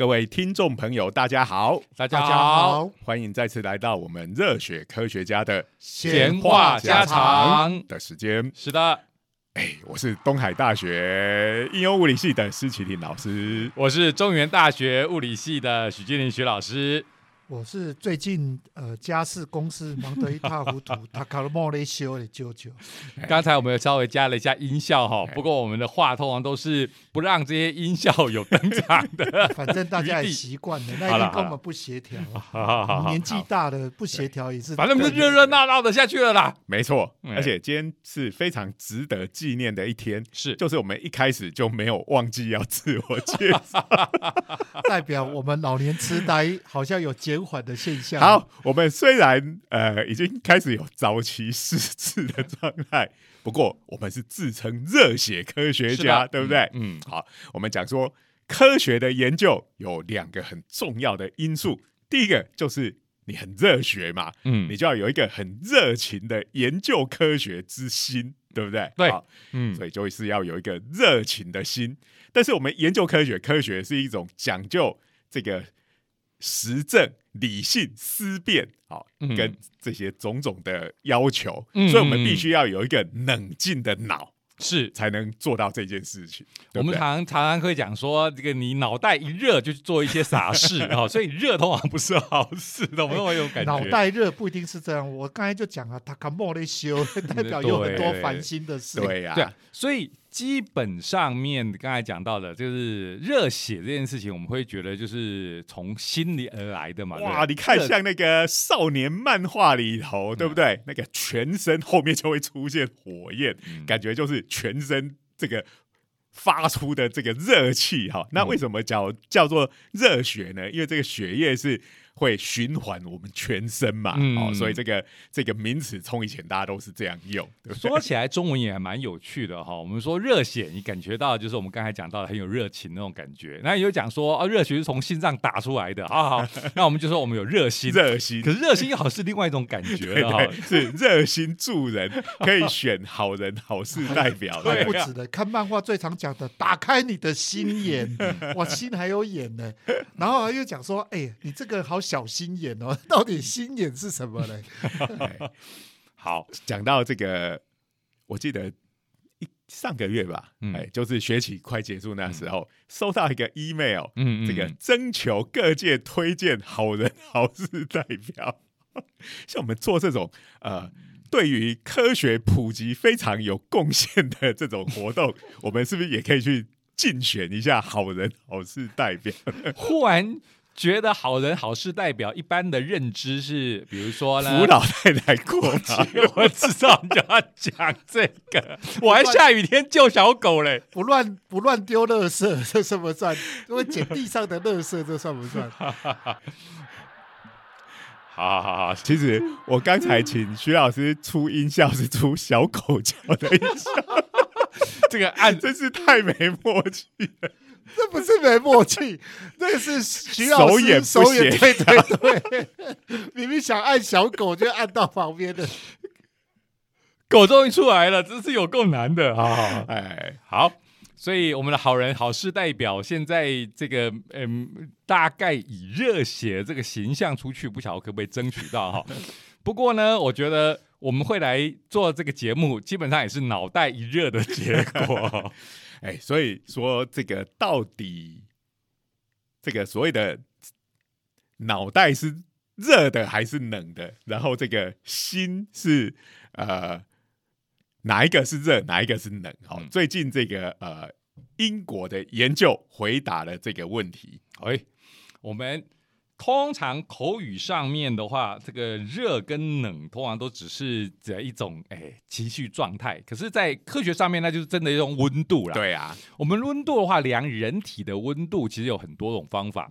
各位听众朋友，大家好，大家好，好，欢迎再次来到我们热血科学家的闲话家常。的时间。是的，哎，我是东海大学应用物理系的施启林老师。我是中原大学物理系的许金林许老师。我是最近呃家事公司忙得一塌糊涂，他搞了莫雷修的舅舅，刚才我们有稍微加了一下音效哈，不过我们的话通常都是不让这些音效有登场的。反正大家也习惯了，那一好了定跟我们不协调。好好好好年纪大的不协调也是，反正我们就热热闹闹的下去了啦。没错，哎而且今天是非常值得纪念的一天，是，就是我们一开始就没有忘记要自我介绍。代表我们老年痴呆好像有减缓的现象。好，我们虽然呃已经开始有早期失智的状态，不过我们是自称热血科学家，对不对？嗯，好，我们讲说科学的研究有两个很重要的因素，第一个就是你很热血嘛，嗯你就要有一个很热情的研究科学之心，对不对？对嗯，所以就是要有一个热情的心。但是我们研究科学，科学是一种讲究这个实证、理性、思辨，好、嗯跟这些种种的要求，嗯所以我们必须要有一个冷静的脑，是。才能做到这件事情。对对我们常常常会讲说，这个你脑袋一热就去做一些傻事 哦，所以热通常不是好事的，我们会有感觉。脑袋热不一定是这样，我刚才就讲了，他卡莫雷修 代表有很多烦心的事。对呀、对啊，所以基本上面刚才讲到的，就是热血这件事情，我们会觉得就是从心里而来的嘛。哇，你看像那个少年漫画里头，对不对？那个全身后面就会出现火焰，嗯感觉就是全身这个发出的这个热气哈。那为什么叫叫做热血呢？因为这个血液是会循环我们全身嘛，嗯哦，所以这个这个名词从以前大家都是这样用，对对？说起来，中文也还蛮有趣的哈。我们说热血，你感觉到就是我们刚才讲到的很有热情那种感觉。那也有讲说啊，热血是从心脏打出来的。好好，那我们就说我们有热心。热心可。是热心又好像是另外一种感觉 对了是热心助人，可以选好人好事代表。对不止的，看漫画最常讲的，打开你的心眼，哇，心还有眼呢。然后又讲说，哎，你这个好小心眼哦，到底心眼是什么嘞？哎 好，讲到这个，我记得一上个月吧，嗯哎，就是学期快结束那时候，收到一个 email，嗯这个征求各界推荐好人好事代表，像我们做这种呃。对于科学普及非常有贡献的这种活动，我们是不是也可以去竞选一下好人好事代表？忽然觉得好人好事代表一般的认知是，比如说呢，扶老太太过节，我知道你就要讲这个，我还下雨天救小狗嘞。不乱不乱丢垃圾，这算不算？因为捡地上的垃圾，这算不算？好好好好，其实我刚才请徐老师出音效是出小狗叫的音效，这个案真是太没默契了。这不是没默契，这是徐老师手眼不手眼协对对对，明明想按小狗，就按到旁边的。狗终于出来了，真是有够难的。好好好 哎，好，所以我们的好人好事代表现在这个嗯，大概以热血这个形象出去，不晓得可不可以争取到哈。不过呢，我觉得我们会来做这个节目，基本上也是脑袋一热的结果。哎，所以说这个到底这个所谓的脑袋是热的还是冷的？然后这个心是呃哪一个是热，哪一个是冷？好、嗯最近这个呃英国的研究回答了这个问题。哎，我们通常口语上面的话，这个热跟冷通常都只是指一种哎情绪状态，可是，在科学上面，那就是真的一种温度了。，对啊，我们温度的话，量人体的温度其实有很多种方法。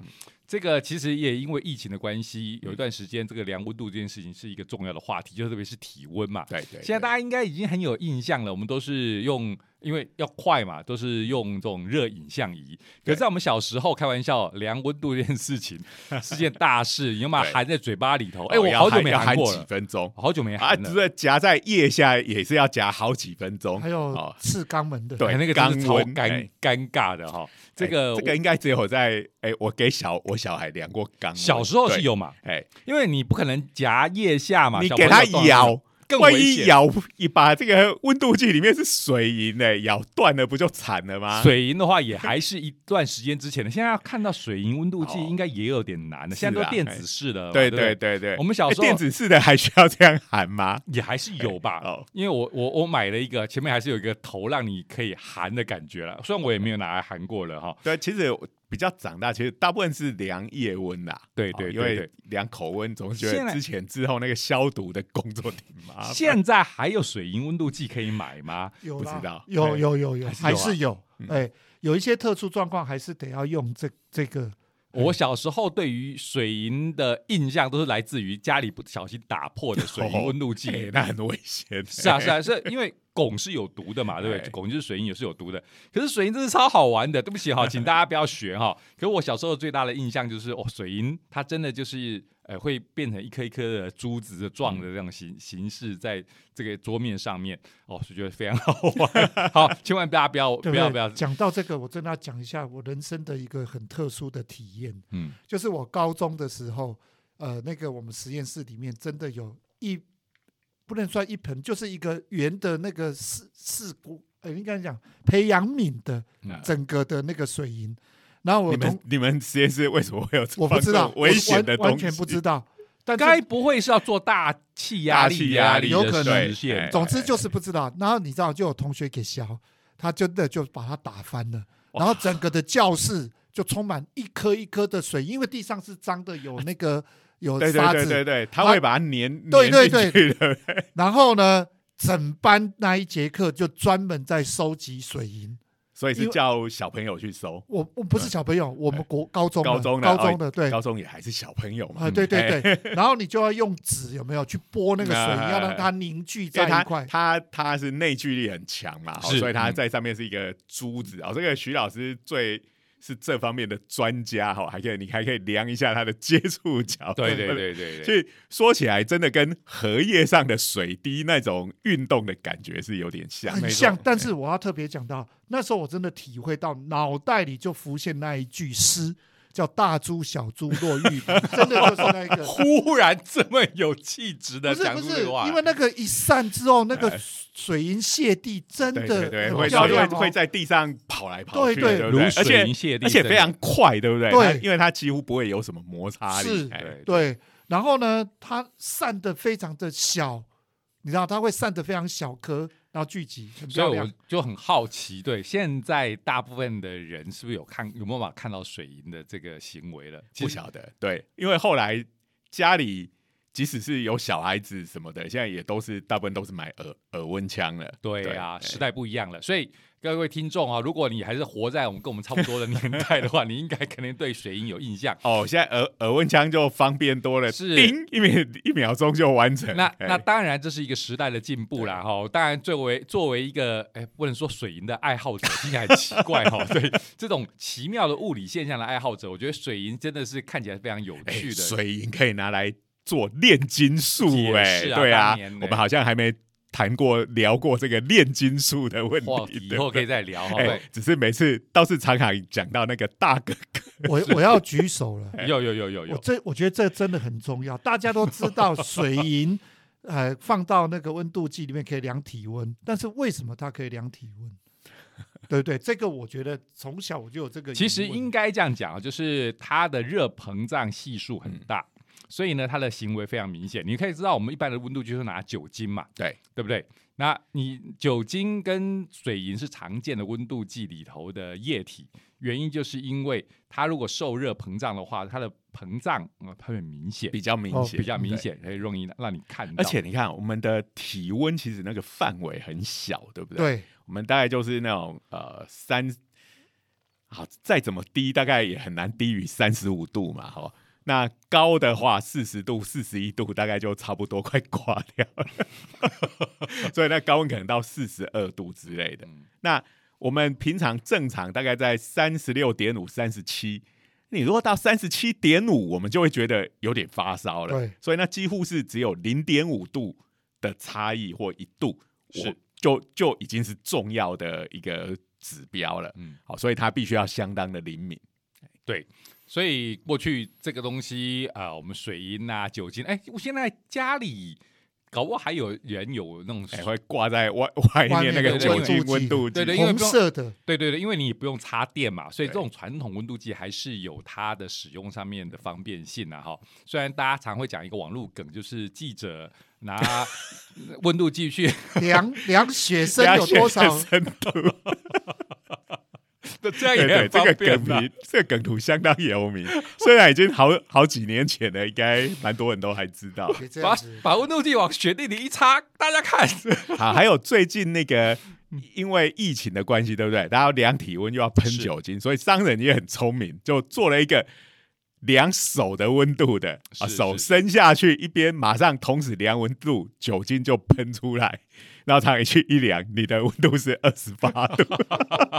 这个其实也因为疫情的关系，有一段时间这个量温度这件事情是一个重要的话题，就特别是体温嘛。对对，现在大家应该已经很有印象了，我们都是用，因为要快嘛，都是用这种热影像仪。可是在我们小时候，开玩笑量温度这件事情 是件大事，你要把含在嘴巴里头。哎、哦我好久没含过了，分钟好久没啊，含了。这夹在腋下也是要夹好几分钟，还有哦刺肛门的，对哎那个真是超肛温尴哎尴尬的哈。这哎个这个应该只有在哎，我给小我小孩量过肛温，小时候是，有嘛，哎，因为你不可能夹腋下嘛，你给他咬。更万危险。一咬一把这个温度计里面是水银呢，咬断了不就惨了吗？水银的话，也还是一段时间之前的。现在要看到水银温度计，哦应该也有点难现在都啊电子式的对对对对我们小时候哎电子式的还需要这样喊吗？也还是有吧。哦，因为我我我买了一个，前面还是有一个头让你可以含的感觉了。虽然我也没有拿来含过了哈。对，其实比较长大，其实大部分是量腋温啦。对哦因为对对对量口温总是觉得之前之后那个消毒的工作挺麻烦。现在还有水银温度计可以买吗？有不知道有哎有有有，还是有哎，有一些特殊状况还是得要用这这个，我小时候对于水银的印象都是来自于家里不小心打破的水银温度计。哎那很危险。是啊，是啊，是因为汞是有毒的嘛，对不哎对？汞就是水银也是有毒的。可是水银真是超好玩的，对不起哈，请大家不要学哈。可是我小时候最大的印象就是，哦，水银它真的就是呃会变成一颗一颗的珠子的状的这种形形式，在这个桌面上面，哦，是觉得非常好玩。好，千万大家不要对对？不要不要，讲到这个，我真的要讲一下我人生的一个很特殊的体验，嗯，就是我高中的时候，呃，那个我们实验室里面真的有一不能算一盆，就是一个圆的那个四四股，呃，应该讲培养皿的嗯整个的那个水银，然后我你们你们实验室为什么会有我不知道危险的东西？完完全不知道，但该不会是要做大气压大力气压力有可能实现哎？总之就是不知道。然后你知道，就有同学给削，他真的就把它打翻了，然后整个的教室就充满一颗一颗的水，因为地上是脏的，有那个有对对沙子，对对对，他他会把它粘对对粘进去的。然后呢，整班那一节课就专门在收集水银。所以是叫小朋友去收，我我不是小朋友，我们国高中高中的高中的对高中也还是小朋友嘛。啊，对对哎对，然后你就要用纸有没有去拨那个水要让它凝聚在一块。它它是内聚力很强嘛，所以它嗯在上面是一个珠子哦。这个徐老师最是这方面的专家哈，还可以你还可以量一下它的接触角。对对对对对。所以说起来，真的跟荷叶上的水滴那种运动的感觉是有点像，很像，但是我要特别讲到，那时候我真的体会到，脑袋里就浮现那一句诗，叫“大珠小珠落玉盘”，真的就是那个。忽然这么有气质的讲不是不是，出这个话，因为那个一散之后，那个哎水银泻地真的对会漂亮哦。会会在地上跑来跑去的，对？如水而且银泻地，而且非常快，对不对？对因为它几乎不会有什么摩擦力。是对，然后呢，它散的非常的小，你知道，它会散的非常小颗，然后聚集，很所以我。就很好奇，对现在大部分的人是不是有看有没有办法看到水银的这个行为了？不晓得，对，因为后来家里即使是有小孩子什么的，现在也都是大部分都是买耳耳温枪了。对啊，对时代不一样了，所以各位听众啊，如果你还是活在我们跟我们差不多的年代的话，你应该肯定对水银有印象。哦，现在耳耳温枪就方便多了，是叮一秒一秒钟就完成。那哎那当然，这是一个时代的进步啦，哈。当然，作为作为一个哎，不能说水银的爱好者，听起来很奇怪哈。对这种奇妙的物理现象的爱好者，我觉得水银真的是看起来非常有哎趣的。水银可以拿来做炼金术，也哎，对啊我们好像还没谈过聊过这个炼金术的问话题，题以后可以再聊哈。哎对，只是每次倒是常常讲到那个大哥哥，我我要举手了，有有有有我有，这我觉得这真的很重要。大家都知道水银，呃，放到那个温度计里面可以量体温，但是为什么它可以量体温？对不对？这个我觉得从小我就有这个。其实应该这样讲啊，就是它的热膨胀系数很大，嗯所以呢，它的行为非常明显。你可以知道，我们一般的温度就是拿酒精嘛，对对不对？那你酒精跟水银是常见的温度计里头的液体，原因就是因为它如果受热膨胀的话，它的膨胀呃它很明显，比较明哦显，比较明。显，可以容易让你看到。而且你看，我们的体温其实那个范围很小，对不对？，对我们大概就是那种呃三好，再怎么低，大概也很难低于三十五度嘛，哈。那高的话，四十度、四十一度，大概就差不多快挂掉了。所以那高温可能到四十二度之类的。嗯那我们平常正常大概在三十六点五、三十七，你如果到三十七点五，我们就会觉得有点发烧了。对，所以那几乎是只有零点五度的差异或一度，是我就就已经是重要的一个指标了。嗯，好，所以它必须要相当的灵敏。对，所以过去这个东西啊、呃我们水银啊、酒精，哎，我现在家里搞不好还有人有那种哎、会挂在外外外面面那个酒精温度计对对因为不用色的，对对对，因为你也不用插电嘛，所以这对种传统温度计还是有它的使用上面的方便性啊。哈，虽然大家常会讲一个网络梗，就是记者拿温度计去，量量血深有多少？深度？这样也对对，很这个梗图，这个梗图相当有名，虽然已经好好几年前了，应该蛮多人都还知道。把把温度计往雪地里一插，大家看，好，还有最近那个因为疫情的关系，对不对？大家量体温又要喷酒精，所以商人也很聪明，就做了一个量手的温度的啊，手伸下去一边，马上同时量温度，酒精就喷出来。然后他一去一量，你的温度是二十八度，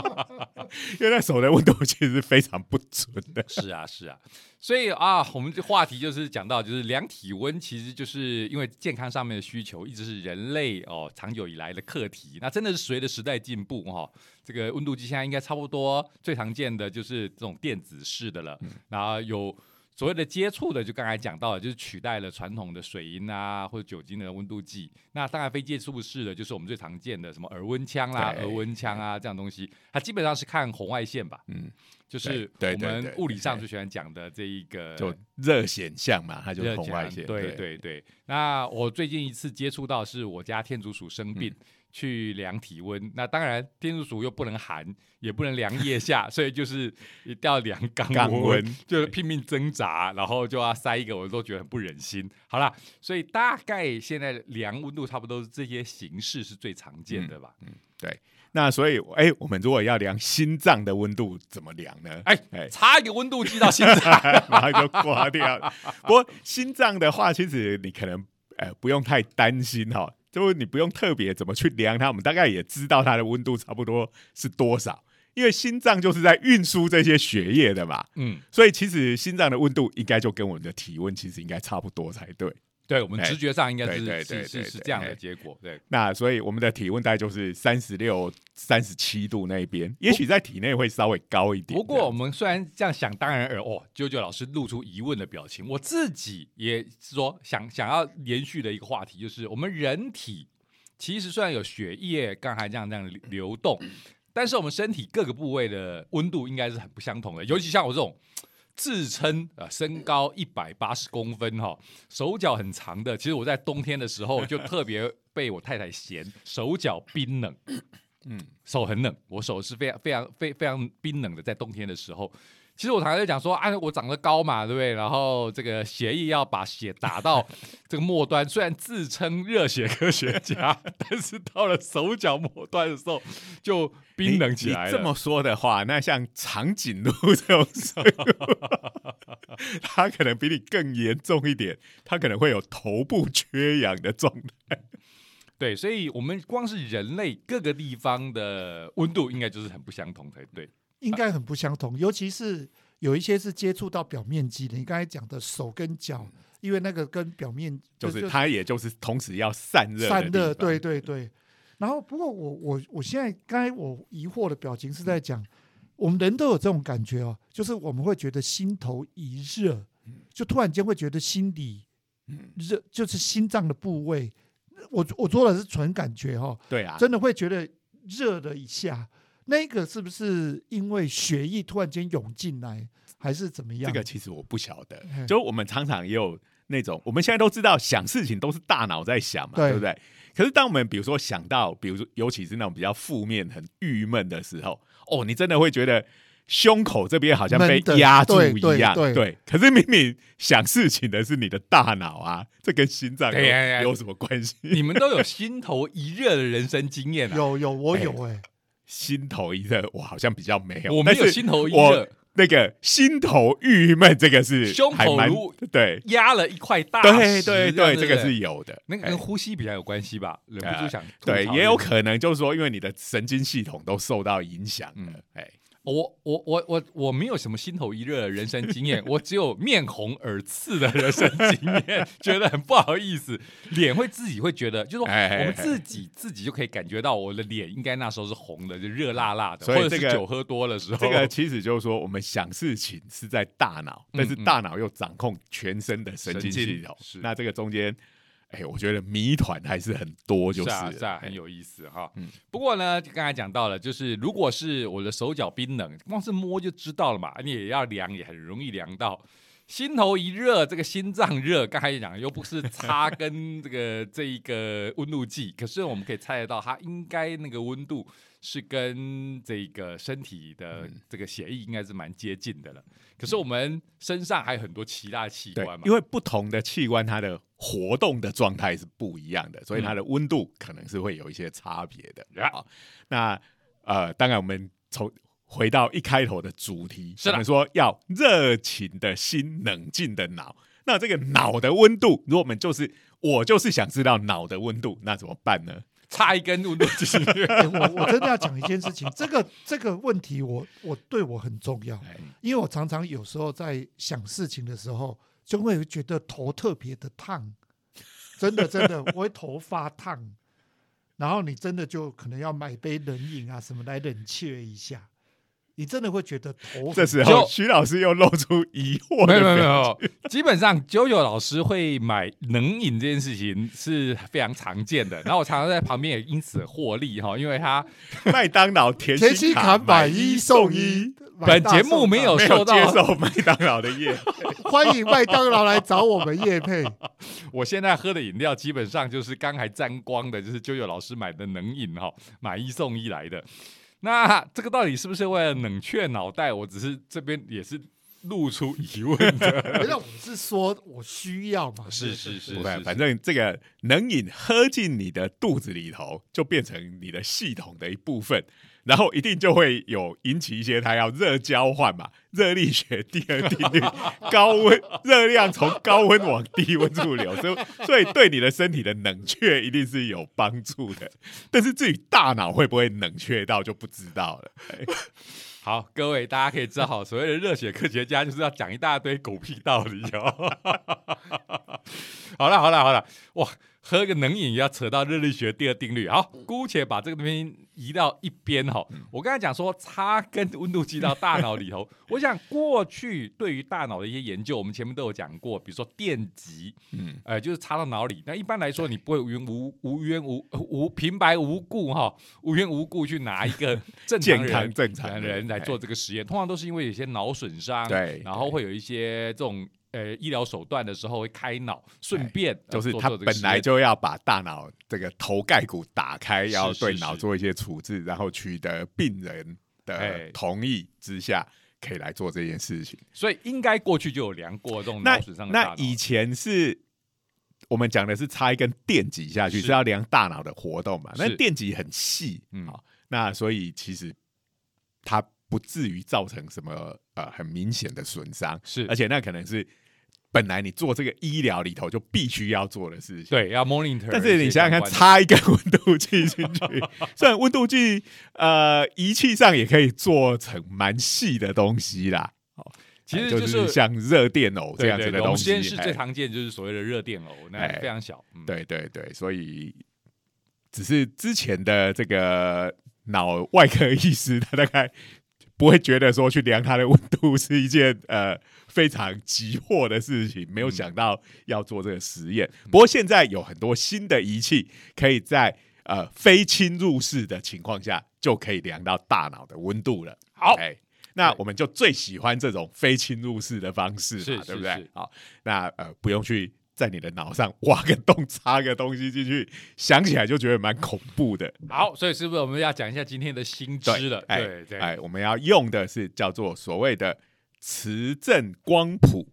因为那手的温度其实是非常不准的。是啊，是啊，所以啊，我们这话题就是讲到，就是量体温，其实就是因为健康上面的需求，一直是人类哦长久以来的课题。那真的是随着时代进步哈、哦，这个温度计现在应该差不多最常见的就是这种电子式的了，然后有。所谓的接触的，就刚才讲到的，就是取代了传统的水银啊或者酒精的温度计。那当然非接触式的，就是我们最常见的什么耳温枪啦、对额温枪啊这样东西，它基本上是看红外线吧。嗯，就是我们物理上最喜欢讲的这一个就热显像嘛，它就是红外线。对对对。那我最近一次接触到是我家天竺鼠生病。嗯去量体温，那当然天竺鼠又不能寒，也不能量腋下，所以就是一定要量肛肛温就是拼命挣扎，然后就要塞一个，我都觉得很不忍心。好啦，所以大概现在量温度差不多是这些形式是最常见的吧？嗯，对那所以，哎、我们如果要量心脏的温度，怎么量呢？哎哎插一个温度计到心脏，然后就挂掉了。不过心脏的话，其实你可能呃不用太担心哈，就是你不用特别怎么去量它，我们大概也知道它的温度差不多是多少，因为心脏就是在运输这些血液的嘛，嗯，所以其实心脏的温度应该就跟我们的体温其实应该差不多才对。对我们哎直觉上应该是是是是这样的哎结果，对。那所以我们的体温大概就是三十六、三十七度那一边，也许在体内会稍微高一点。不过我们虽然这样想当然而哦，啾啾老师露出疑问的表情，我自己也是说想想要延续的一个话题，就是我们人体其实虽然有血液刚才这样这样流动，但是我们身体各个部位的温度应该是很不相同的，尤其像我这种。自称啊身高一百八十公分哈、手脚很长的，其实我在冬天的时候就特别被我太太嫌 手脚冰冷，嗯，手很冷，我手是非常非常非非常冰冷的，在冬天的时候。其实我常常在讲说，啊，我长得高嘛，对不对？然后这个血液要把血打到这个末端，虽然自称热血科学家，但是到了手脚末端的时候就冰冷起来这么说的话，那像长颈鹿这种生物，它可能比你更严重一点，它可能会有头部缺氧的状态。对，所以我们光是人类各个地方的温度，应该就是很不相同才对。应该很不相同，尤其是有一些是接触到表面积的，你刚才讲的手跟脚，因为那个跟表面就是它，也就是同时要散热散热，对对对。然后，不过我我我现在刚才我疑惑的表情是在讲，我们人都有这种感觉哦，就是我们会觉得心头一热，就突然间会觉得心里热，就是心脏的部位。我我说的是纯感觉哦，对啊，真的会觉得热了一下。那个是不是因为血液突然间涌进来，还是怎么样？这个其实我不晓得。就我们常常也有那种，我们现在都知道想事情都是大脑在想嘛，对对不对？可是当我们比如说想到，比如说尤其是那种比较负面、很郁闷的时候，哦，你真的会觉得胸口这边好像被压住一样，对对可是明明想事情的是你的大脑啊，这跟心脏有什么关系？你们都有心头一热的人生经验啊！有有我有哎、心头一热，我好像比较没有，我没有心头一我热，那个心头郁闷，这个是胸口如对。压了一块大对石对对，这个是有的。哎那个跟呼吸比较有关系吧？忍不住想吐对，也有可能就是说，因为你的神经系统都受到影响嗯。了，哎，我我我我我没有什么心头一热的人生经验，我只有面红耳赤的人生经验，觉得很不好意思，脸会自己会觉得，就是说我们自己自己就可以感觉到我的脸应该那时候是红的，就热辣辣的，所以这个或者是酒喝多的时候，这个其实就是说，我们想事情是在大脑，但是嗯大脑又掌控全身的神经系统那这个中间，哎，我觉得谜团还是很多，就是是啊，哎很有意思哈。嗯不过呢，刚才讲到了，就是如果是我的手脚冰冷，光是摸就知道了嘛，你也要量，也很容易量到。心头一热，这个心脏热，刚才讲又不是擦跟这个这一个温度计，可是我们可以猜得到，它应该那个温度是跟这个身体的嗯这个血液应该是蛮接近的了。可是我们身上还有很多其他器官嘛，，因为不同的器官它的活动的状态是不一样的，所以它的温度可能是会有一些差别的。呀好，那呃，当然我们从回到一开头的主题，是们说要热情的心，冷静的脑。那这个脑的温度，如果我们就是我就是想知道脑的温度，那怎么办呢？插一根温度计。哎我我真的要讲一件事情，这个这个问题我我对我很重要，哎。因为我常常有时候在想事情的时候，就会觉得头特别的烫，真的真的，我会头发烫，然后你真的就可能要买杯冷饮啊什么来冷却一下，你真的会觉得头很这时候徐老师又露出疑惑没有没有没有，基本上九九老师会买冷饮这件事情是非常常见的，然后我常常在旁边也因此获利哈，因为他 麦当劳甜甜心卡卡买一送一，本节目没有受到接受麦当劳的业，欢迎麦当劳来找我们叶配。我现在喝的饮料基本上就是刚还沾光的，就是九九老师买的冷饮哈，买一送一来的。那这个到底是不是为了冷却脑袋？我只是这边也是露出疑问的。没有，我是说我需要嘛。是是是反正这个冷饮喝进你的肚子里头，就变成你的系统的一部分，然后一定就会有引起一些它要热交换嘛，热力学第二定律，高温热量从高温往低温处流，所以 所以对你的身体的冷却一定是有帮助的。但是至于大脑会不会冷却到，就不知道了。哎好，各位大家可以知道，所谓的热血科学家就是要讲一大堆狗屁道理哦。好了，好了，好了，哇，喝个冷饮也要扯到热力学第二定律。好，姑且把这个东西移到一边哈。我刚才讲说插跟温度计到大脑里头，我想过去对于大脑的一些研究，我们前面都有讲过，比如说电极，嗯，呃，就是插到脑里。那一般来说，你不会无缘无无缘无无平白无故哈，无缘无故去拿一个 正常人正常的人来做这个实验，通常都是因为有些脑损伤，对然后会有一些这种呃医疗手段的时候会开脑，顺便呃就是他本来就要把大脑这个头盖骨打开，是要对脑做一些处置，然后取得病人哎。的同意之下，可以来做这件事情。所以应该过去就有量过这种那脑损伤的大那。以前是我们讲的是插一根电极下去，是。是要量大脑的活动嘛？那电极很细，嗯。好，那所以其实它不至于造成什么呃很明显的损伤，是。而且那可能是本来你做这个医疗里头就必须要做的事情。对要 monitor，但是你想想看，插一根温度计进去，虽然温度计呃仪器上也可以做成蛮细的东西啦，其实就是像热电偶这样子的东西。们实验室最哎常见就是所谓的热电偶，那哎非常小。嗯，对对对，所以只是之前的这个脑外科医师，他大概不会觉得说去量他的温度是一件呃非常急迫的事情，没有嗯想到要做这个实验。不过现在有很多新的仪器，可以在呃非侵入式的情况下就可以量到大脑的温度了。好哎。那我们就最喜欢这种非侵入式的方式嘛，是对不对？好，那呃不用去在你的脑上 挖个洞插个东西进去，想起来就觉得蛮恐怖的。好，所以是不是我们要讲一下今天的新知了？哎对对，哎，我们要用的是叫做所谓的磁振光谱。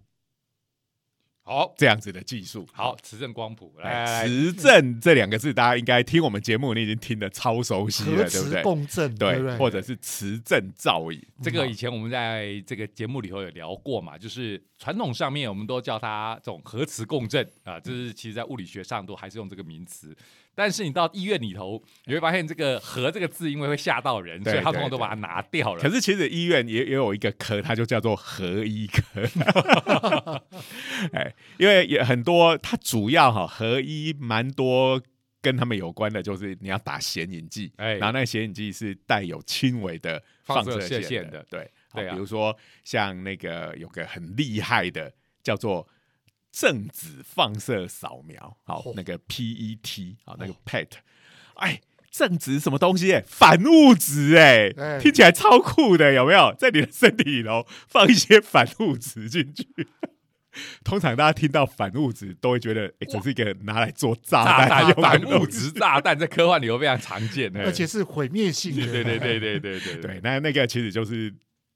好这样子的技术。好，磁振光谱来磁振这两个字，大家应该听我们节目，你已经听得超熟悉了，对不磁对？共振，对对，对？或者是磁振造影，这个以前我们在这个节目里头有聊过嘛，就是传统上面我们都叫它这种核磁共振啊，这是其实在物理学上都还是用这个名词。但是你到医院里头，你会发现这个“核”这个字，因为会吓到人，所以他通常都把它拿掉了。可是其实医院也也有一个科，它就叫做核医科。哎，因为也很多，它主要哈核医蛮多跟他们有关的，就是你要打显影剂，哎然后那个显影剂是带有轻微的放射线的，的对，好对啊比如说像那个有个很厉害的叫做。正子放射扫描，好，哦。那个 PET，好，那个 PET，哎，正子什么东西？哎，反物质，哎哎，听起来超酷的，有没有？在你的身体里头放一些反物质进去。通常大家听到反物质，都会觉得，哎，这是一个拿来做炸炸弹弹用的反物质炸弹在科幻里头非常常见的，而且是毁灭性的，对对对对对对对，那那个其实就是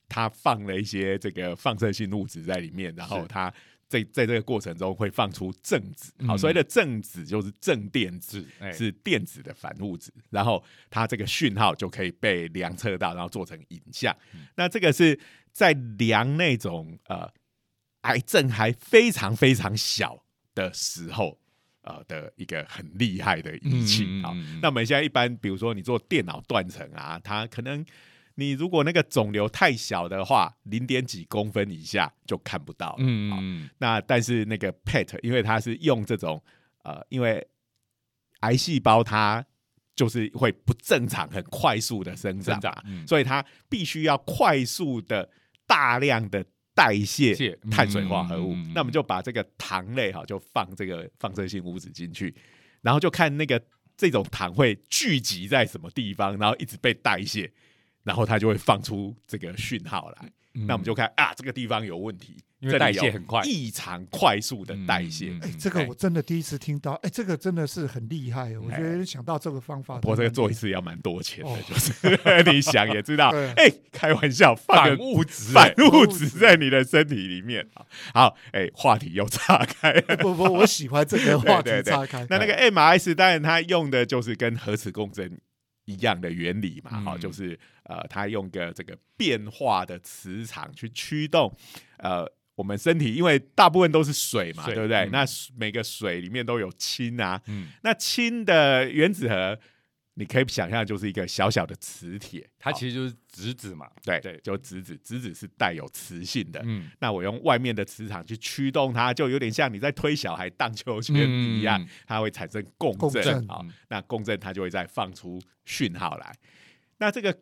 它放了一些这个放射性物质在里面，然后是。它在在这个过程中会放出正子，好，嗯。所谓的正子就是正电子，哎。是电子的反物质，然后它这个讯号就可以被量测到，然后做成影像。嗯。那这个是在量那种呃癌症还非常非常小的时候。呃的一个很厉害的仪器。啊、好嗯嗯嗯。嗯那我们现在一般，比如说你做电脑断层啊，它可能你如果那个肿瘤太小的话，零点几公分以下就看不到了。好嗯嗯那但是那个 PET，因为它是用这种呃，因为癌细胞它就是会不正常、很快速的生长所以它必须要快速的、大量的代谢谢碳水化合物。那我们就把这个糖类哈，就放这个放射性物质进去，然后就看那个这种糖会聚集在什么地方，然后一直被代谢，然后它就会放出这个讯号来。嗯。那我们就看啊，这个地方有问题，因为代谢很快。异常快速的代谢。嗯嗯嗯。哎，这个我真的第一次听到，哎，这个真的是很厉害，我觉得想到这个方法，不过这个做一次要蛮多钱的，哦。就是 你想也知道，对。哎，开玩笑，放物质。反哎物质在你的身体里面。好，哎，话题又岔开。了。不不，我喜欢这个 话题岔开。那那个 MRS 当然它用的就是跟核磁共振一样的原理嘛，嗯好、就是呃，它用个这个变化的磁场去驱动呃我们身体，因为大部分都是水嘛，水对不对？嗯那每个水里面都有氢啊，嗯，那氢的原子核。你可以想象，就是一个小小的磁铁，它其实就是质子嘛，对对就质子，质子是带有磁性的。嗯，那我用外面的磁场去驱动它，就有点像你在推小孩荡秋千一样，嗯它会产生共振共振好嗯那共振它就会再放出讯号来。那这个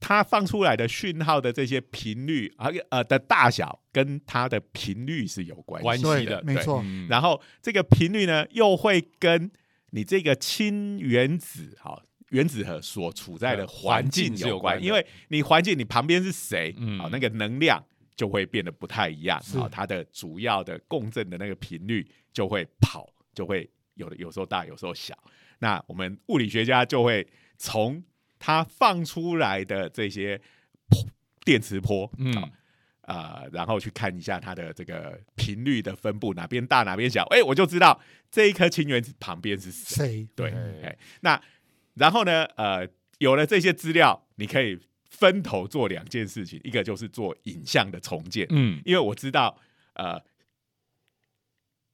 它放出来的讯号的这些频率啊呃的大小，跟它的频率是有关关系的，没错，嗯然后这个频率呢，又会跟你这个氢原子好。原子核所处在的呃 环环境境有关，因为你环境你旁边是谁，嗯好、那个能量就会变得不太一样，是好、它的主要的共振的那个频率就会跑，就会有的有时候大，有时候小。那我们物理学家就会从它放出来的这些波电磁波，嗯好呃，然后去看一下它的这个频率的分布，哪边大哪边小，哎，我就知道这一颗氢原子旁边是谁。谁？对，那然后呢，呃，有了这些资料，你可以分头做两件事情，一个就是做影像的重建，嗯因为我知道，呃。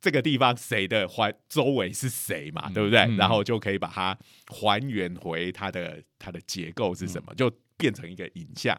这个地方谁的环周围是谁嘛，嗯对不对？嗯然后就可以把它还原回它的它的结构是什么，就变成一个影像。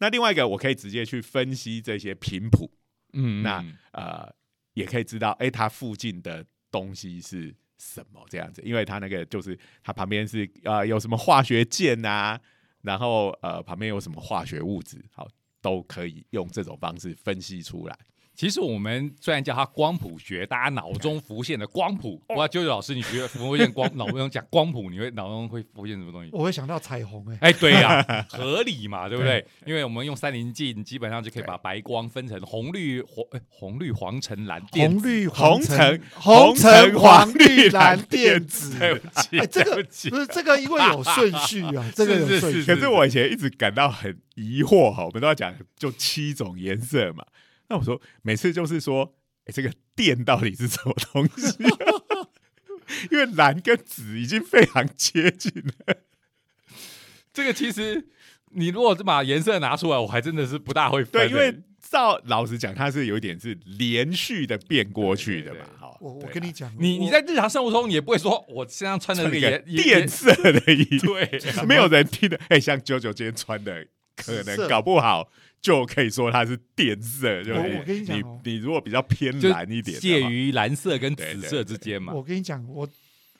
那另外一个，我可以直接去分析这些频谱，嗯，那嗯呃，也可以知道，哎、它附近的东西是什么这样子，因为它那个就是它旁边是呃有什么化学键啊，然后呃旁边有什么化学物质，好，都可以用这种方式分析出来。其实我们虽然叫它光谱学，大家脑中浮现的光谱，哇，啾啾老师，你觉得浮现光脑中讲光谱，你会脑中会浮现什么东西？我会想到彩虹，哎，哎，对呀、合理嘛，对不对？因为我们用三棱镜，基本上就可以把白光分成红绿黄、哎红绿黄橙蓝靛紫。红绿红橙橙红橙黄绿绿蓝蓝靛紫。对不起，哎，这个不起不是这个，因为有顺序啊，这个有顺序。可是我以前一直感到很疑惑哈，我们都要讲就七种颜色嘛。那我说每次就是说，哎，这个电到底是什么东西？因为蓝跟紫已经非常接近了。这个其实你如果把颜色拿出来，我还真的是不大会分。对，因为照老实讲，它是有一点是连续的变过去的嘛。好，我我跟你讲，你你在日常生活中，你也不会说我身上穿的这个颜电色的衣服，对，没有人听的。哎，像九九今天穿的，可能搞不好就可以说它是电色。就我跟你讲，你你如果比较偏蓝一点，介于蓝色跟紫色之间嘛。我跟你讲，我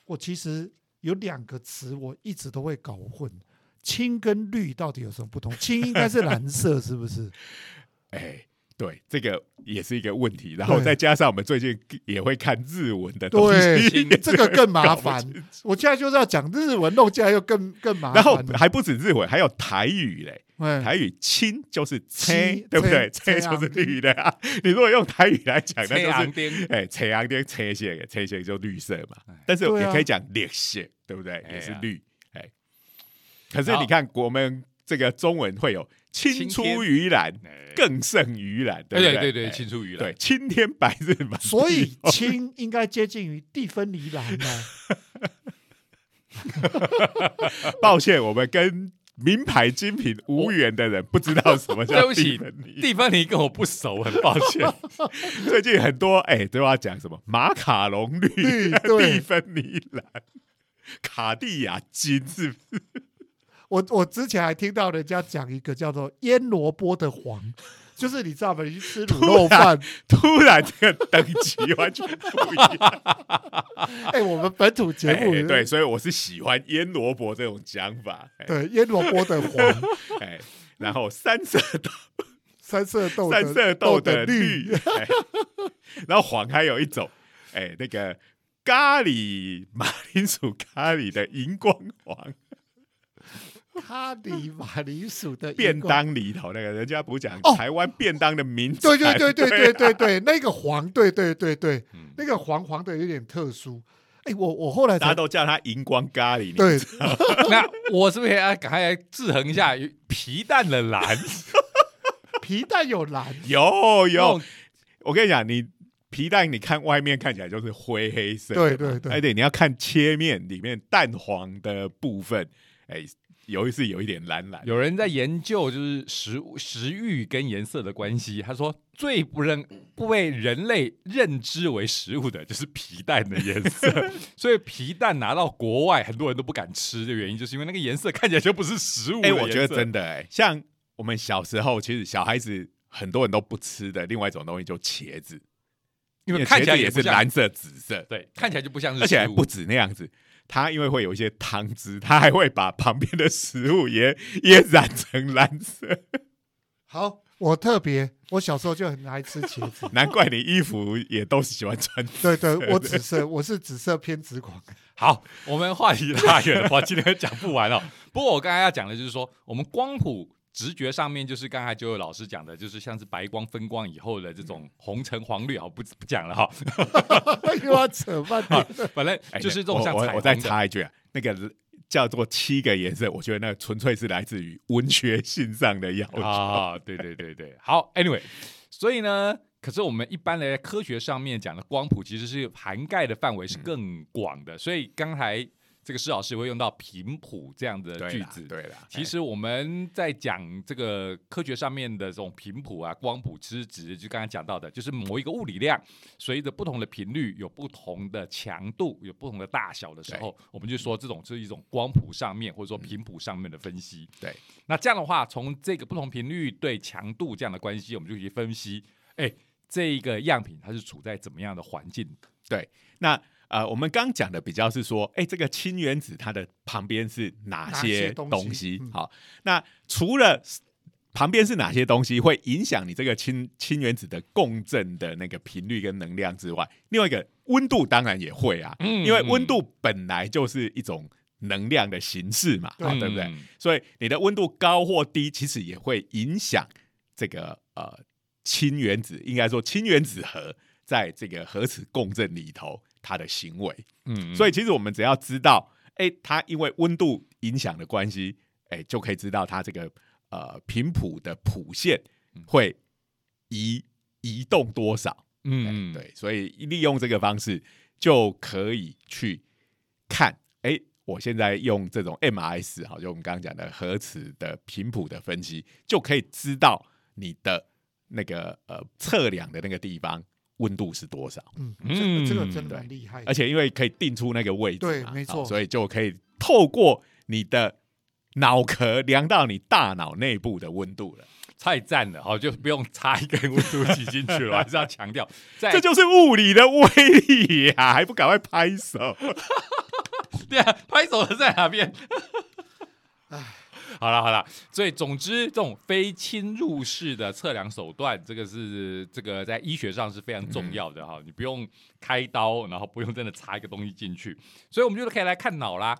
我其实有两个词，我一直都会搞混。青跟绿到底有什么不同？青应该是蓝色，是不是？哎，对，这个也是一个问题。然后再加上我们最近也会看日文的东西，这个更麻烦。我现在就是要讲日文，弄起来又更更麻烦。然后还不止日文，还有台语嘞。台语青就是青，对不对？青就是绿的啊。你如果用台语来讲，那就是哎，青阳点青色，青色就绿色嘛。但是也可以讲绿色，对不对？也是绿。哎可是你看，我们这个中文会有“青出于蓝更胜于蓝”，对对对对，青出于蓝，对青天白日满。所以青应该接近于地分离蓝呢。抱歉，我们跟名牌精品无缘的人不知道什么叫地分离。地分离跟我不熟，很抱歉。最近很多哎都要讲什么马卡龙绿、地分离蓝、卡地亚金，是不是？我我之前还听到人家讲一个叫做腌萝卜的黄，就是你知道吗？你去吃卤肉饭，突然这个等级完全不一样。哎，我们本土节目对，所以我是喜欢腌萝卜这种讲法。对，腌萝卜的黄，哎，然后三色豆，三色豆，三色豆的绿，然后黄还有一种，哎，那个咖喱马铃薯咖喱的荧光黄。咖喱马铃薯的便当里头，那个人家不讲台湾便当的名字，对对对对对对对，那个黄，对对对对，那个黄黄的有点特殊。哎，我我后来大家都叫它荧光咖喱。对，那我是不是要赶快来制衡一下皮蛋的蓝？皮蛋有蓝？有有。我跟你讲，你皮蛋你看外面看起来就是灰黑色，对对对。哎对，你要看切面里面蛋黄的部分，哎。有一次有一点蓝蓝，有人在研究就是食物食欲跟颜色的关系。他说最不认不被人类认知为食物的就是皮蛋的颜色，所以皮蛋拿到国外很多人都不敢吃的原因，就是因为那个颜色看起来就不是食物。哎，我觉得真的哎，像我们小时候其实小孩子很多人都不吃的另外一种东西就茄子，因为看起来也是蓝色紫色，对，看起来就不像是，而且还不止那样子。它因为会有一些汤汁，它还会把旁边的食物也也染成蓝色。好，我特别，我小时候就很爱吃茄子，难怪你衣服也都是喜欢穿。对对，我紫色，我是紫色偏紫狂。好，我们话题拉远了，我今天讲不完了。不过我刚才要讲的就是说，我们光谱。直觉上面就是刚才就有老师讲的，就是像是白光分光以后的这种红橙黄绿，好不不讲了哈，又要扯半天。反正就是这种像我我再插一句啊，那个叫做七个颜色，我觉得那纯粹是来自于文学性上的要求啊。对对对对，好，Anyway，所以呢，可是我们一般的科学上面讲的光谱其实是涵盖的范围是更广的，所以刚才。这个施老师会用到频谱这样的句子，对了。其实我们在讲这个科学上面的这种频谱啊、光谱，之值就刚才讲到的，就是某一个物理量随着不同的频率有不同的强度、有不同的大小的时候，我们就说这种是一种光谱上面或者说频谱上面的分析。对，那这样的话，从这个不同频率对强度这样的关系，我们就去分析，哎，这一个样品它是处在怎么样的环境？对，那。呃，我们刚讲的比较是说，哎，这个氢原子它的旁边是哪些东西？好，那除了旁边是哪些东西会影响你这个氢氢原子的共振的那个频率跟能量之外，另外一个温度当然也会啊，因为温度本来就是一种能量的形式嘛，对不对？所以你的温度高或低，其实也会影响这个呃氢原子，应该说氢原子核在这个核磁共振里头。它的行为，嗯，所以其实我们只要知道，哎，它因为温度影响的关系，哎，就可以知道它这个呃频谱的谱线会移移动多少，嗯，对，所以利用这个方式就可以去看，哎，我现在用这种 MRS 哈，就我们刚刚讲的核磁的频谱的分析，就可以知道你的那个呃测量的那个地方温度是多少，嗯，嗯这个这个真的对蛮厉害的，而且因为可以定出那个位置，对没错所以就可以透过你的脑壳量到你大脑内部的温度了。太赞了，好，就不用插一根温度计进去了，我 还是要强调，在这就是物理的威力呀、还不赶快拍手？对啊，拍手的在哪边？好了好了，所以总之，这种非侵入式的测量手段，这个是这个在医学上是非常重要的哈。你不用开刀，然后不用真的插一个东西进去，所以我们就可以来看脑啦。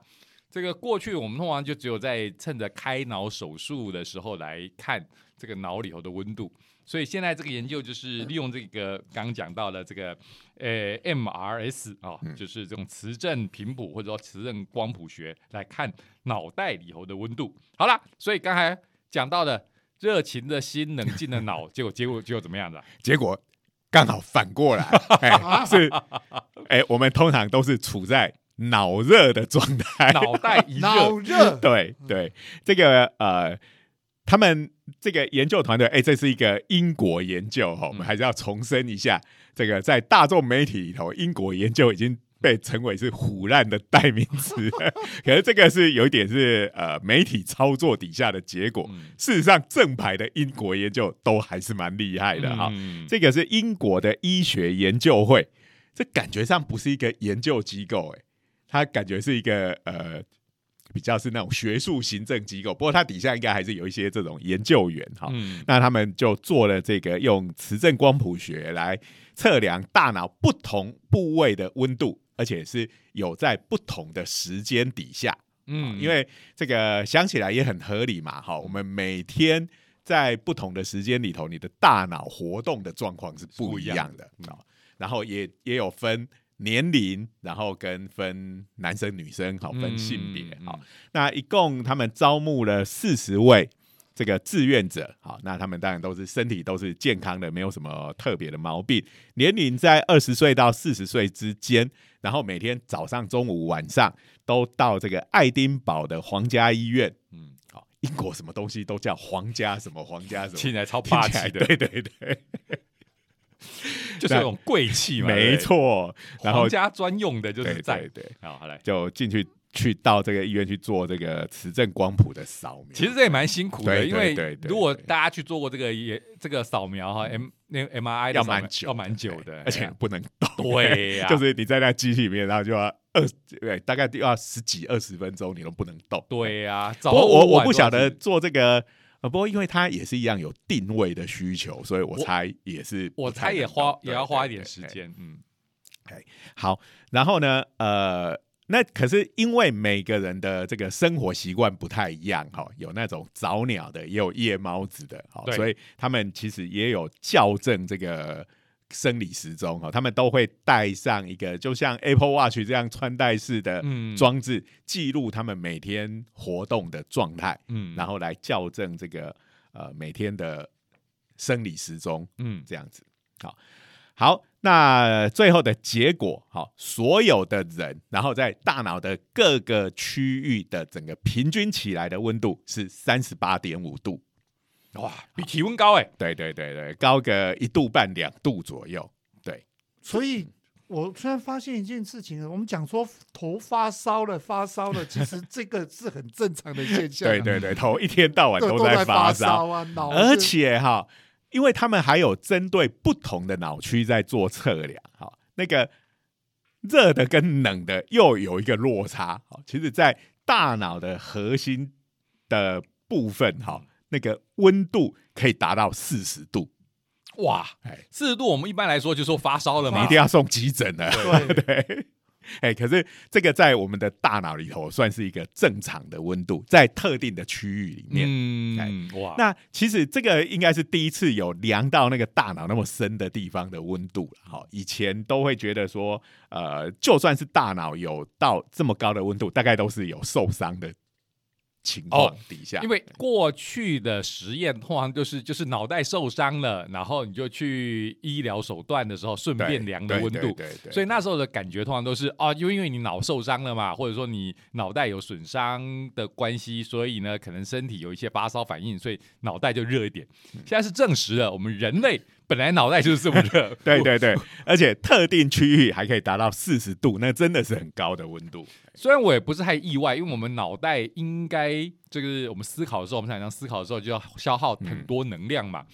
这个过去我们通常就只有在趁着开脑手术的时候来看这个脑里头的温度，所以现在这个研究就是利用这个刚刚讲到的这个呃 MRS 啊、就是这种磁振频谱或者说磁振光谱学来看脑袋里头的温度。好啦，所以刚才讲到的热情的心、冷静的脑，结果结果结果怎么样的？结果刚好反过来，哎，是，哎，我们通常都是处在脑热的状态，脑袋一热，对对，这个呃，他们这个研究团队，哎，这是一个英国研究哈，我们还是要重申一下，这个在大众媒体里头，英国研究已经。被称为是虎烂的代名词，可是这个是有一点是呃媒体操作底下的结果。嗯事实上，正牌的英国研究都还是蛮厉害的哈。嗯这个是英国的医学研究会，这感觉上不是一个研究机构，哎，它感觉是一个呃比较是那种学术行政机构，不过它底下应该还是有一些这种研究员哈。嗯那他们就做了这个用磁振光谱学来测量大脑不同部位的温度，而且是有在不同的时间底下。嗯因为这个想起来也很合理嘛，哈，我们每天在不同的时间里头，你的大脑活动的状况是不一样的然后也也有分年龄，然后跟分男生女生，好分性别，嗯好、那一共他们招募了四十位这个志愿者，好，那他们当然都是身体都是健康的，没有什么特别的毛病，年龄在二十岁到四十岁之间，然后每天早上、中午、晚上都到这个爱丁堡的皇家医院，嗯，好，英国什么东西都叫皇家什么皇家什么，听起来超霸气的，对对对，就是那种贵气嘛，没，错，然后皇家专用的就是在。对对，好，好来。就进去去到这个医院去做这个磁振光谱的扫描，其实这也蛮辛苦的，因为如果大家去做过这个也这个扫描哈，M 那 M R I 要蛮久，要蛮久的，而且不能动，对呀。就是你在那机器里面，然后就要二对，大概要十几二十分钟，你都不能动。对呀，不过我我不晓得做这个，呃，不过因为它也是一样有定位的需求，所以我我猜也是不我猜也花也要花一点时间，嗯好，然后呢，呃，那可是因为每个人的这个生活习惯不太一样，哈，有那种早鸟的，也有夜猫子的，好，对所以他们其实也有校正这个。生理时钟哈，他们都会带上一个，就像 Apple Watch 这样穿戴式的嗯装置，记录他们每天活动的状态，嗯，然后来校正这个呃每天的生理时钟。嗯这样子。好，好，那最后的结果，好，所有的人，然后在大脑的各个区域的整个平均起来的温度是三十八点五度。哇，比体温高哎，对对对对，高个一度半两度左右。对，所以我突然发现一件事情，我们讲说头发烧了，发烧了，其实这个是很正常的现象啊、对对对，头一天到晚对，都都在发烧啊，脑而且哈，因为他们还有针对不同的脑区在做测量，哈，那个热的跟冷的又有一个落差，好，其实，在大脑的核心的部分，哈，那个温度可以达到四十度，哇，哎，四十度我们一般来说就说发烧了嘛。你一，定要送急诊的，对。对。哎，可是这个在我们的大脑里头算是一个正常的温度，在特定的区域里面，嗯，哇，那其实这个应该是第一次有量到那个大脑那么深的地方的温度了。好，以前都会觉得说，呃，就算是大脑有到这么高的温度，大概都是有受伤的情况底下，因为过去的实验通常就是就是脑袋受伤了，然后你就去医疗手段的时候顺便量的温度，对对对，所以那时候的感觉通常都是哦，因为因为你脑受伤了嘛，或者说你脑袋有损伤的关系，所以呢可能身体有一些发烧反应，所以脑袋就热一点。现在是证实了，我们人类本来脑袋就是这么热，对 对对，而且特定区域还可以达到四十度，那真的是很高的温度。虽然我也不是太意外，因为我们脑袋应该就是我们思考的时候，我们常常思考的时候就要消耗很多能量嘛，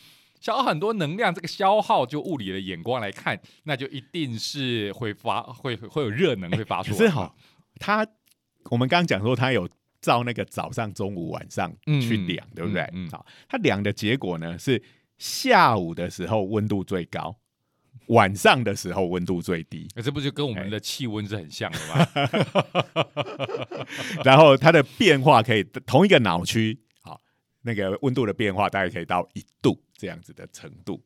消耗很多能量，这个消耗就物理的眼光来看，那就一定是会发会会有热能会发出来。可是好，他我们刚刚讲说他有照那个早上、中午、晚上去量，对不对？嗯嗯好，他量的结果呢是下午的时候温度最高，晚上的时候温度最低。那 这不就跟我们的气温是很像的吗？然后它的变化可以同一个脑区，好，那个温度的变化大概可以到一度这样子的程度。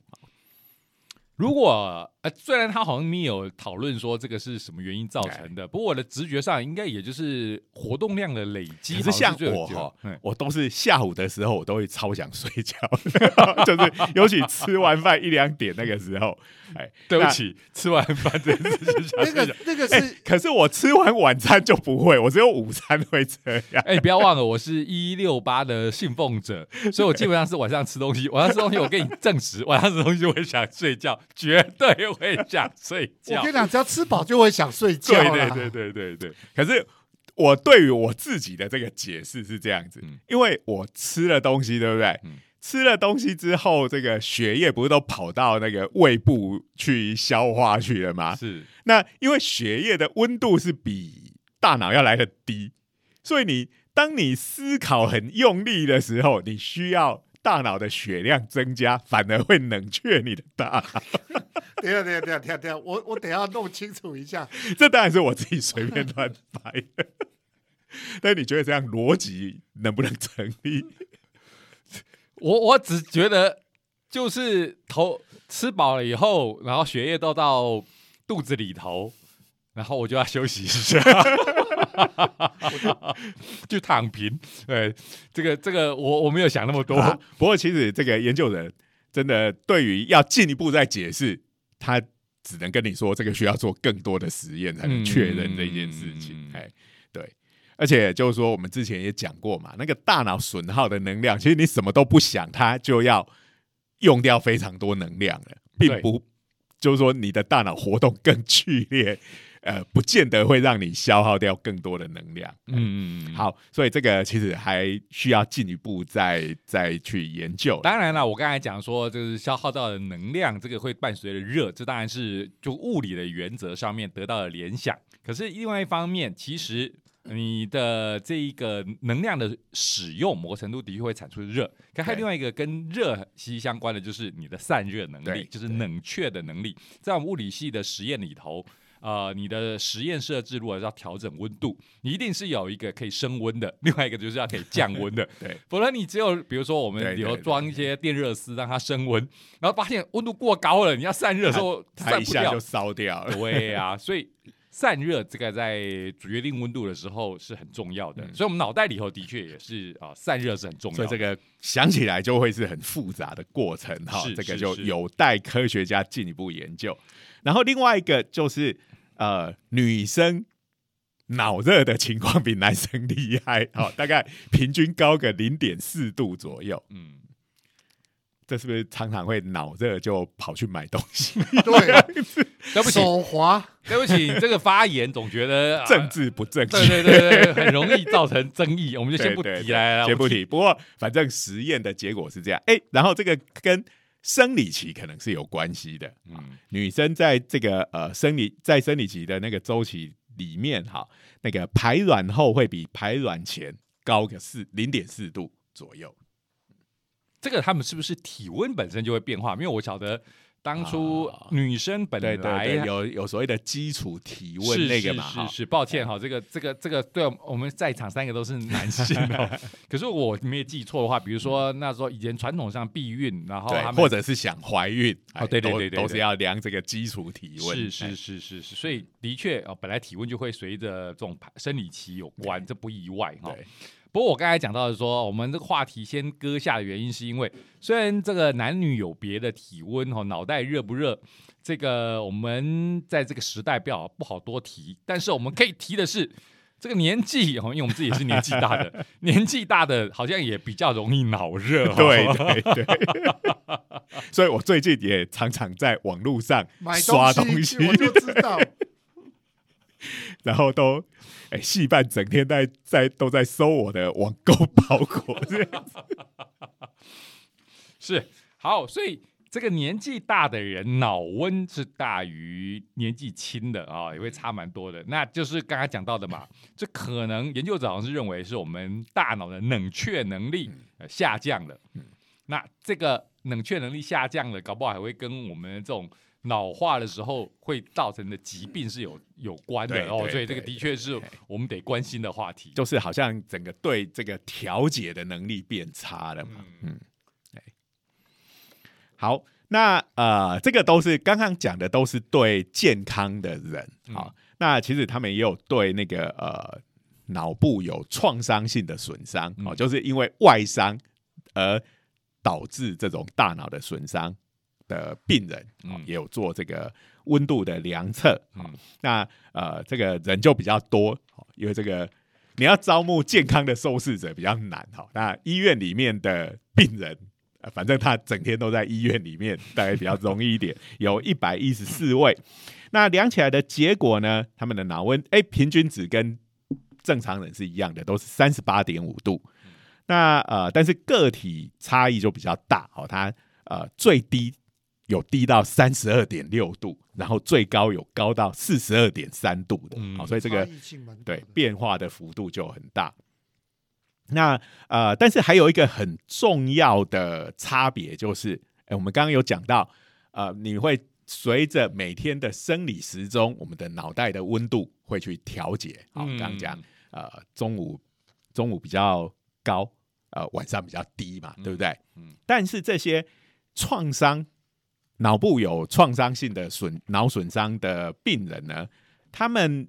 如果呃，虽然他好像没有讨论说这个是什么原因造成的，不过我的直觉上应该也就是活动量的累积。可是像我哈嗯，我都是下午的时候，我都会超想睡觉，就是尤其吃完饭一两点那个时候，哎，对不起，吃完饭这件事情想那睡觉 个那个哎、是可是我吃完晚餐就不会，我只有午餐会这样。哎、你不要忘了，我是一六八的信奉者，所以我基本上是晚上吃东西，晚上吃东西，我跟你证实，晚上吃东西就会想睡觉，绝对会想睡觉我跟。你讲，只要吃饱就会想睡觉对啦对对对对对。可是我对于我自己的这个解释是这样子，嗯因为我吃了东西，对不对？嗯吃了东西之后，这个血液不是都跑到那个胃部去消化去了吗？是，那因为血液的温度是比大脑要来的低，所以你当你思考很用力的时候，你需要大脑的血量增加，反而会冷却你的大脑。等一下等一下等下等下等下，我我等一下弄清楚一下。这当然是我自己随便乱掰的。但你觉得这样逻辑能不能成立？我我只觉得就是头吃饱了以后，然后血液都到肚子里头，然后我就要休息一下，就躺平。对，这个这个我我没有想那么多。啊不过其实这个研究人真的对于要进一步再解释，他只能跟你说这个需要做更多的实验才能确认这件事情。嗯哎，对。而且就是说，我们之前也讲过嘛，那个大脑损耗的能量，其实你什么都不想，它就要用掉非常多能量了，并不就是说你的大脑活动更剧烈，呃，不见得会让你消耗掉更多的能量。嗯，嗯嗯，。好，所以这个其实还需要进一步再再去研究。当然了，我刚才讲说，就是消耗到的能量，这个会伴随着热，这当然是就物理的原则上面得到的联想。可是另外一方面，其实你的这一个能量的使用，某个程度的确会产出热。可还有另外一个跟热息息相关的，就是你的散热能力，就是冷却的能力。在我们物理系的实验里头。呃，你的实验设置如果要调整温度，你一定是有一个可以升温的，另外一个就是要可以降温的。对，否则你只有比如说我们里头对对对装一些电热丝让它升温，然后发现温度过高了，你要散热的时候它一下就。烧掉了。对啊，所以散热这个在决定温度的时候是很重要的。嗯所以我们脑袋里头的确也是啊，散热是很重要的。所以这个想起来就会是很复杂的过程哈，这个就有待科学家进一步研究。然后另外一个就是呃，女生脑热的情况比男生厉害，好、大概平均高个零点四度左右。嗯，这是不是常常会脑热就跑去买东西？对，对不起，手滑，对不起，这个发言总觉得啊政治不正对确。对对对，很容易造成争议，我们就先不对对提来了，先不提。不过反正实验的结果是这样，哎，然后这个跟生理期可能是有关系的。嗯，女生在这个呃生理在生理期的那个周期里面，哈，那个排卵后会比排卵前高个四零点四度左右。这个他们是不是体温本身就会变化？因为我晓得当初啊女生本来对，有有所谓的基础体温是那个嘛，哈是是是，抱歉哈，这个这个这个，对我们在场三个都是男性哦。可是我没有记错的话，比如说那时候以前传统上避孕，然后或者是想怀孕，对对对对对都是要量这个基础体温。是是哎是是是，所以的确哦，本来体温就会随着这种排生理期有关，这不意外哈。对，不过我刚才讲到的说，我们这个话题先搁下的原因，是因为虽然这个男女有别的体温哈，脑袋热不热，这个我们在这个时代不好不好多提，但是我们可以提的是。这个年纪哦，因为我们自己也是年纪大的，年纪大的好像也比较容易脑热。对对 对，所以我最近也常常在网络上刷东西，我就知道。然后都哎，戏办整天在在都在收我的网购包裹，这样子。是好，所以。这个年纪大的人脑温是大于年纪轻的啊，也会差蛮多的。那就是刚才讲到的嘛，这可能研究者好像是认为是我们大脑的冷却能力下降了。那这个冷却能力下降了，搞不好还会跟我们这种老化的时候会造成的疾病是有有关的哦。所以这个的确是我们得关心的话题，就是好像整个对这个调节的能力变差了嘛。嗯。好，那呃，这个都是刚刚讲的，都是对健康的人啊。那其实他们也有对那个呃脑部有创伤性的损伤哦，就是因为外伤而导致这种大脑的损伤的病人嗯，也有做这个温度的量测嗯。那呃，这个人就比较多，因为这个你要招募健康的受试者比较难哈。那医院里面的病人。反正他整天都在医院里面，大概比较容易一点。有一百一十四位，那量起来的结果呢？他们的脑温哎，平均值跟正常人是一样的，都是三十八点五度。那呃，但是个体差异就比较大哦。它呃最低有低到三十二点六度，然后最高有高到四十二点三度的。好，所以这个对变化的幅度就很大。那呃，但是还有一个很重要的差别，就是，哎，我们刚刚有讲到，呃，你会随着每天的生理时钟，我们的脑袋的温度会去调节。好，刚刚讲，呃，中午中午比较高，呃，晚上比较低嘛，对不对？嗯。但是这些创伤，脑部有创伤性的损脑损伤的病人呢，他们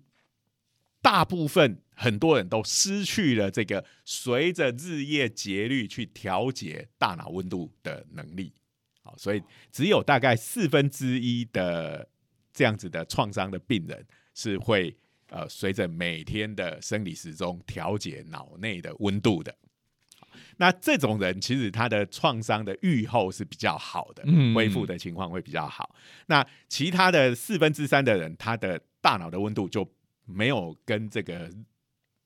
大部分。很多人都失去了这个随着日夜节律去调节大脑温度的能力，好，所以只有大概四分之一的这样子的创伤的病人是会呃随着每天的生理时钟调节脑内的温度的。那这种人其实他的创伤的愈后是比较好的，恢复的情况会比较好。那其他的四分之三的人，他的大脑的温度就没有跟这个。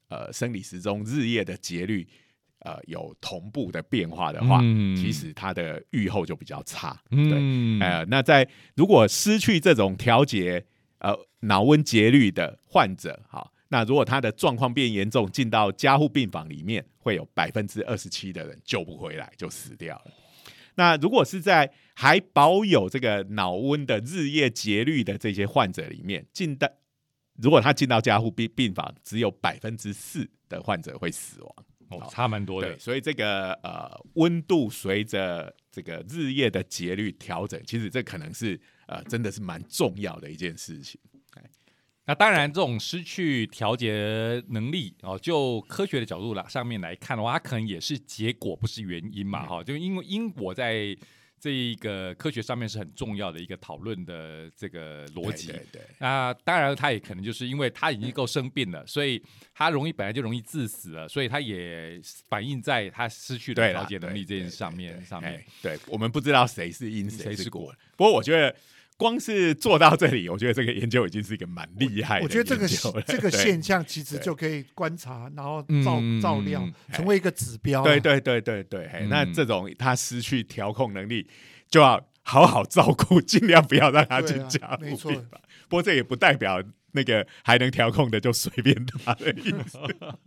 呃，生理时钟日夜的节律，呃，有同步的变化的话，其实他的愈后就比较差。对，呃，那在如果失去这种调节呃脑温节律的患者，好，那如果他的状况变严重，进到加护病房里面，会有百分之二十七的人救不回来，就死掉了。那如果是在还保有这个脑温的日夜节律的这些患者里面，进到如果他进到加护病病房，只有百分之四的患者会死亡，哦，差蛮多的。所以这个呃温度随着这个日夜的节律调整，其实这可能是呃真的是蛮重要的一件事情。那当然，这种失去调节能力哦，就科学的角度来上面来看的话，它可能也是结果，不是原因嘛，哈，就因为因果在。这一个科学上面是很重要的一个讨论的这个逻辑。对，那当然，他也可能就是因为他已经够生病了，所以他容易本来就容易致死了，所以他也反映在他失去了调节能力这件事上面上面。对我们不知道谁是因谁是果，不过我觉得。光是做到这里，我觉得这个研究已经是一个蛮厉害的。我觉得这个这个现象其实就可以观察，然后照照亮，成为一个指标。对对对对对，那这种他失去调控能力，就要好好照顾，尽量不要让他进家。没错，不过这也不代表那个还能调控的就随便他的意思。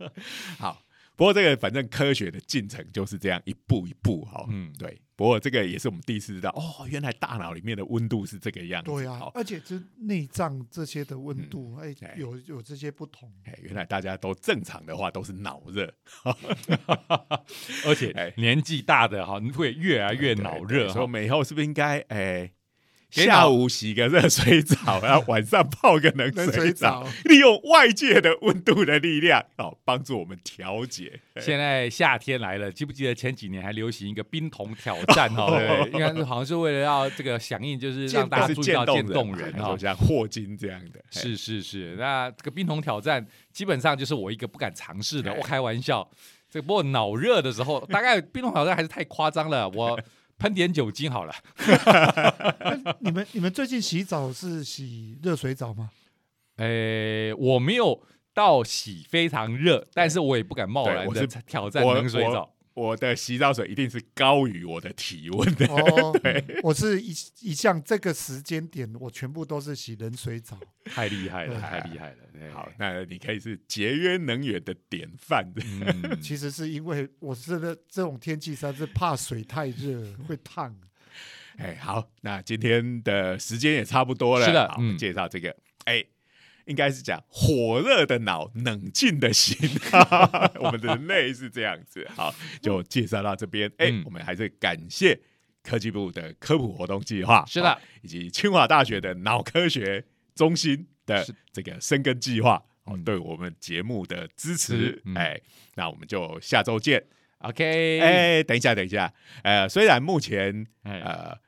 好。不过这个反正科学的进程就是这样一步一步哈，嗯，对。不过这个也是我们第一次知道哦，原来大脑里面的温度是这个样子。对啊，而且这内脏这些的温度，哎，有有这些不同。哎，原来大家都正常的话都是脑热，而且年纪大的哈会越来越脑热。所以我们以后是不是应该哎给下午洗个热水澡，然后晚上泡个冷冷水水澡澡，利用外界的温度的力量，哦，帮助我们调节。现在夏天来了，记不记得前几年还流行一个冰桶挑战哦？对，应该是好像是为了要这个响应，就是让大家是注意到渐动冻人。像霍金这样的，是是是，那这个冰桶挑战基本上就是我一个不敢尝试的。我开玩笑，这个不过脑热的时候，大概冰桶挑战还是太夸张了，我喷点酒精好了。你们你们最近洗澡是洗热水澡吗？诶，我没有到洗非常热，但是我也不敢贸然的挑战冷水澡。我的洗澡水一定是高于我的体温的。哦，我是一一向这个时间点，我全部都是洗冷水澡。太厉害了，太厉害了！好，，那你可以是节约能源的典范。嗯，其实是因为我真的这种天气实在是怕水太热会烫。哎，好，那今天的时间也差不多了。是的我们嗯介绍这个，哎，应该是讲火热的脑，冷静的心。我们人类是这样子。好，就介绍到这边。哎，嗯我们还是感谢科技部的科普活动计划，是的好，以及清华大学的脑科学中心的是这个深耕计划。哦嗯，对我们节目的支持哎，那我们就下周见。OK，哎，等一下，等一下，呃，虽然目前哎呃，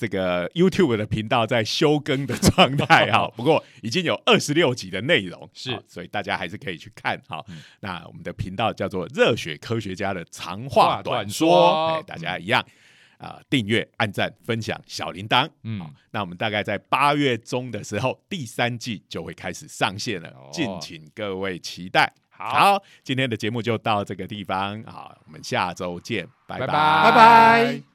这个 YouTube 的频道在休更的状态 哈，不过已经有二十六集的内容，是好所以大家还是可以去看哈。嗯那我们的频道叫做“热血科学家的长话话短短说”，哎，大家一样啊，订阅、按赞、分享小铃铛。嗯好，那我们大概在八月中的时候，第三季就会开始上线了哦，敬请各位期待。好今天的节目就到这个地方，好，我们下周见，拜拜拜拜拜。